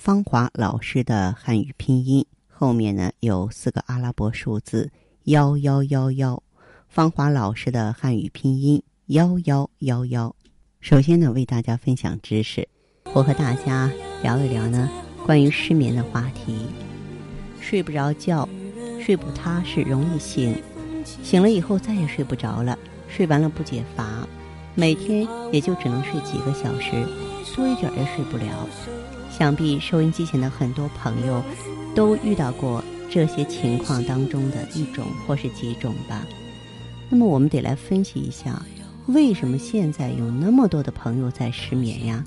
芳华老师的汉语拼音后面呢有四个阿拉伯数字幺幺幺幺。芳华老师的汉语拼音幺幺幺幺。首先呢，为大家分享知识，我和大家聊一聊呢。关于失眠的话题，睡不着觉，睡不踏实，容易醒，醒了以后再也睡不着了，睡完了不解乏，每天也就只能睡几个小时，多一点也睡不了。想必收音机前的很多朋友都遇到过这些情况当中的一种或是几种吧。那么我们得来分析一下，为什么现在有那么多的朋友在失眠呀？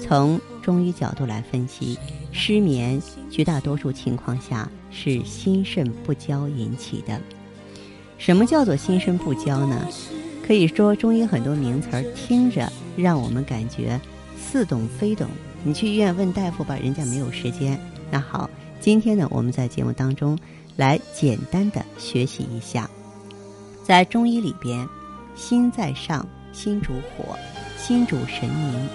从中医角度来分析。失眠绝大多数情况下是心肾不交引起的。什么叫做心肾不交呢？可以说中医很多名词儿听着让我们感觉似懂非懂。你去医院问大夫吧，人家没有时间。那好，今天呢，我们在节目当中来简单的学习一下，在中医里边，心在上，心主火，心主神明。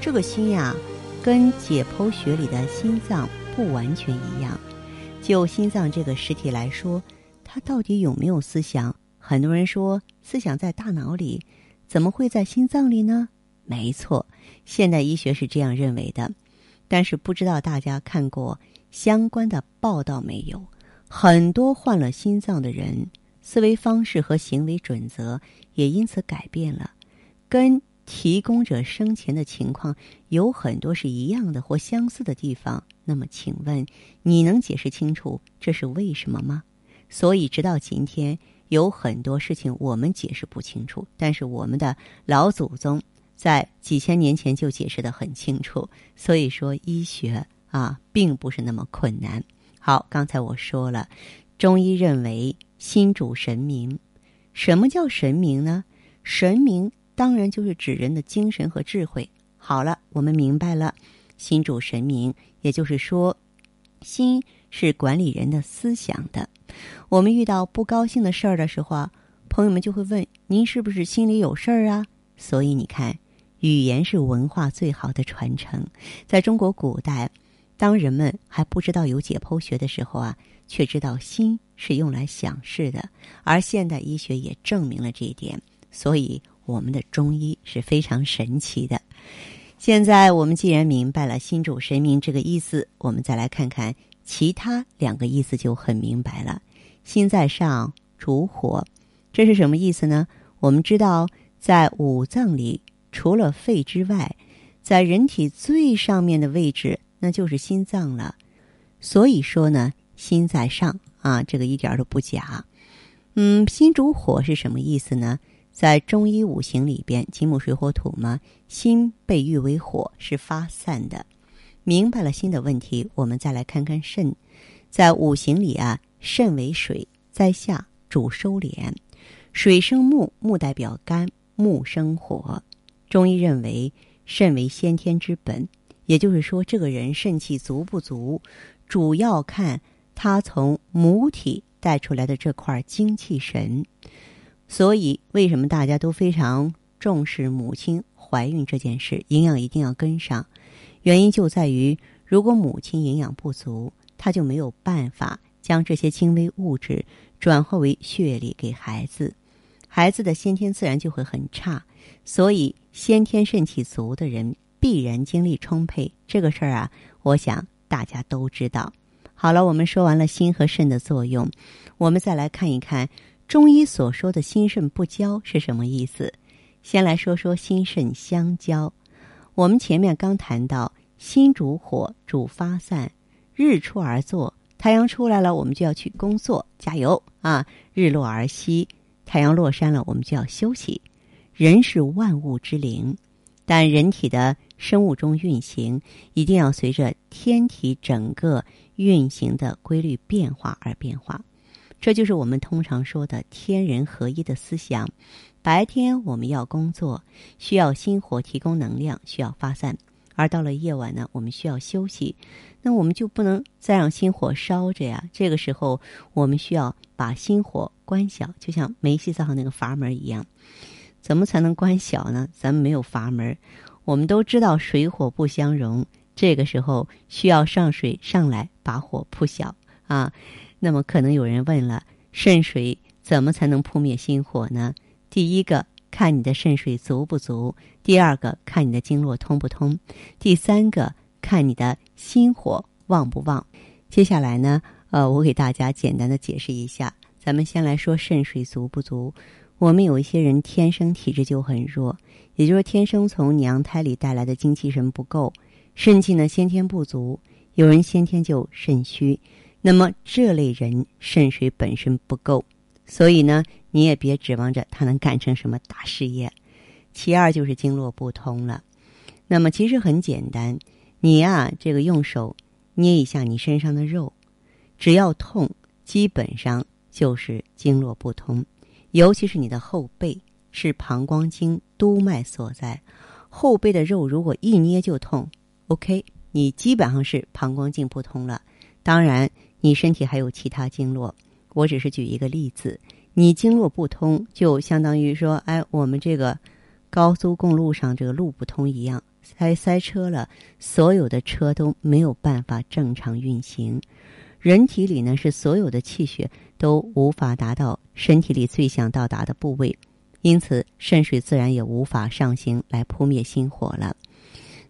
这个心呀。跟解剖学里的心脏不完全一样。就心脏这个实体来说，它到底有没有思想？很多人说思想在大脑里，怎么会在心脏里呢？没错，现代医学是这样认为的。但是不知道大家看过相关的报道没有？很多患了心脏的人，思维方式和行为准则也因此改变了，跟。提供者生前的情况有很多是一样的或相似的地方，那么请问你能解释清楚这是为什么吗？所以直到今天，有很多事情我们解释不清楚，但是我们的老祖宗在几千年前就解释的很清楚。所以说，医学啊，并不是那么困难。好，刚才我说了，中医认为心主神明。什么叫神明呢？神明。当然就是指人的精神和智慧。好了，我们明白了，心主神明，也就是说，心是管理人的思想的。我们遇到不高兴的事儿的时候啊，朋友们就会问：“您是不是心里有事儿啊？”所以你看，语言是文化最好的传承。在中国古代，当人们还不知道有解剖学的时候啊，却知道心是用来想事的，而现代医学也证明了这一点。所以。我们的中医是非常神奇的。现在我们既然明白了“心主神明”这个意思，我们再来看看其他两个意思就很明白了。心在上，主火，这是什么意思呢？我们知道，在五脏里，除了肺之外，在人体最上面的位置，那就是心脏了。所以说呢，心在上啊，这个一点都不假。嗯，心主火是什么意思呢？在中医五行里边，金木水火土嘛，心被誉为火，是发散的。明白了心的问题，我们再来看看肾。在五行里啊，肾为水，在下主收敛。水生木，木代表肝，木生火。中医认为，肾为先天之本，也就是说，这个人肾气足不足，主要看他从母体带出来的这块精气神。所以，为什么大家都非常重视母亲怀孕这件事？营养一定要跟上，原因就在于，如果母亲营养不足，她就没有办法将这些精微物质转化为血液里给孩子，孩子的先天自然就会很差。所以，先天肾气足的人必然精力充沛。这个事儿啊，我想大家都知道。好了，我们说完了心和肾的作用，我们再来看一看。中医所说的心肾不交是什么意思？先来说说心肾相交。我们前面刚谈到，心主火，主发散。日出而作，太阳出来了，我们就要去工作，加油啊！日落而息，太阳落山了，我们就要休息。人是万物之灵，但人体的生物钟运行一定要随着天体整个运行的规律变化而变化。这就是我们通常说的天人合一的思想。白天我们要工作，需要心火提供能量，需要发散；而到了夜晚呢，我们需要休息。那我们就不能再让心火烧着呀。这个时候，我们需要把心火关小，就像煤气灶那个阀门一样。怎么才能关小呢？咱们没有阀门。我们都知道水火不相容，这个时候需要上水上来把火扑小啊。那么可能有人问了：肾水怎么才能扑灭心火呢？第一个看你的肾水足不足，第二个看你的经络通不通，第三个看你的心火旺不旺。接下来呢，呃，我给大家简单的解释一下。咱们先来说肾水足不足。我们有一些人天生体质就很弱，也就是天生从娘胎里带来的精气神不够，肾气呢先天不足。有人先天就肾虚。那么这类人肾水本身不够，所以呢，你也别指望着他能干成什么大事业。其二就是经络不通了。那么其实很简单，你呀，这个用手捏一下你身上的肉，只要痛，基本上就是经络不通。尤其是你的后背，是膀胱经督脉所在，后背的肉如果一捏就痛，OK，你基本上是膀胱经不通了。当然。你身体还有其他经络，我只是举一个例子。你经络不通，就相当于说，哎，我们这个高速公路上这个路不通一样，塞塞车了，所有的车都没有办法正常运行。人体里呢，是所有的气血都无法达到身体里最想到达的部位，因此肾水自然也无法上行来扑灭心火了。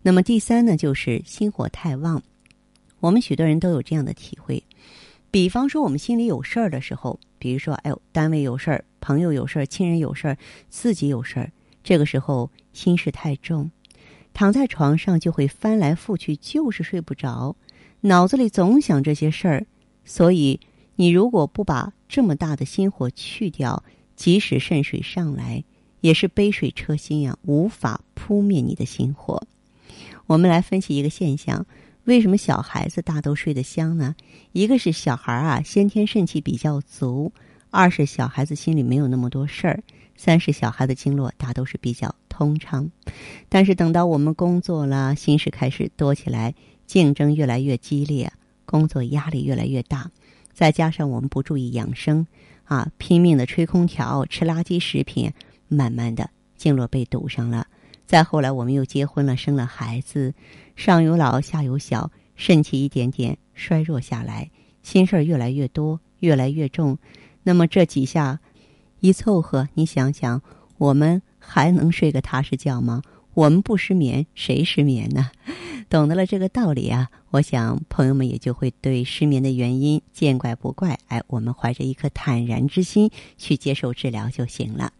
那么第三呢，就是心火太旺。我们许多人都有这样的体会，比方说我们心里有事儿的时候，比如说，哎呦，单位有事儿，朋友有事儿，亲人有事儿，自己有事儿，这个时候心事太重，躺在床上就会翻来覆去，就是睡不着，脑子里总想这些事儿。所以，你如果不把这么大的心火去掉，即使肾水上来，也是杯水车薪呀，无法扑灭你的心火。我们来分析一个现象。为什么小孩子大都睡得香呢？一个是小孩啊，先天肾气比较足；二是小孩子心里没有那么多事儿；三是小孩的经络大都是比较通畅。但是等到我们工作了，心事开始多起来，竞争越来越激烈，工作压力越来越大，再加上我们不注意养生，啊，拼命的吹空调、吃垃圾食品，慢慢的经络被堵上了。再后来，我们又结婚了，生了孩子，上有老下有小，肾气一点点衰弱下来，心事儿越来越多，越来越重。那么这几下一凑合，你想想，我们还能睡个踏实觉吗？我们不失眠，谁失眠呢？懂得了这个道理啊，我想朋友们也就会对失眠的原因见怪不怪。哎，我们怀着一颗坦然之心去接受治疗就行了。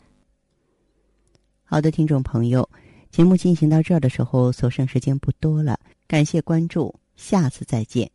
好的，听众朋友。节目进行到这儿的时候，所剩时间不多了。感谢关注，下次再见。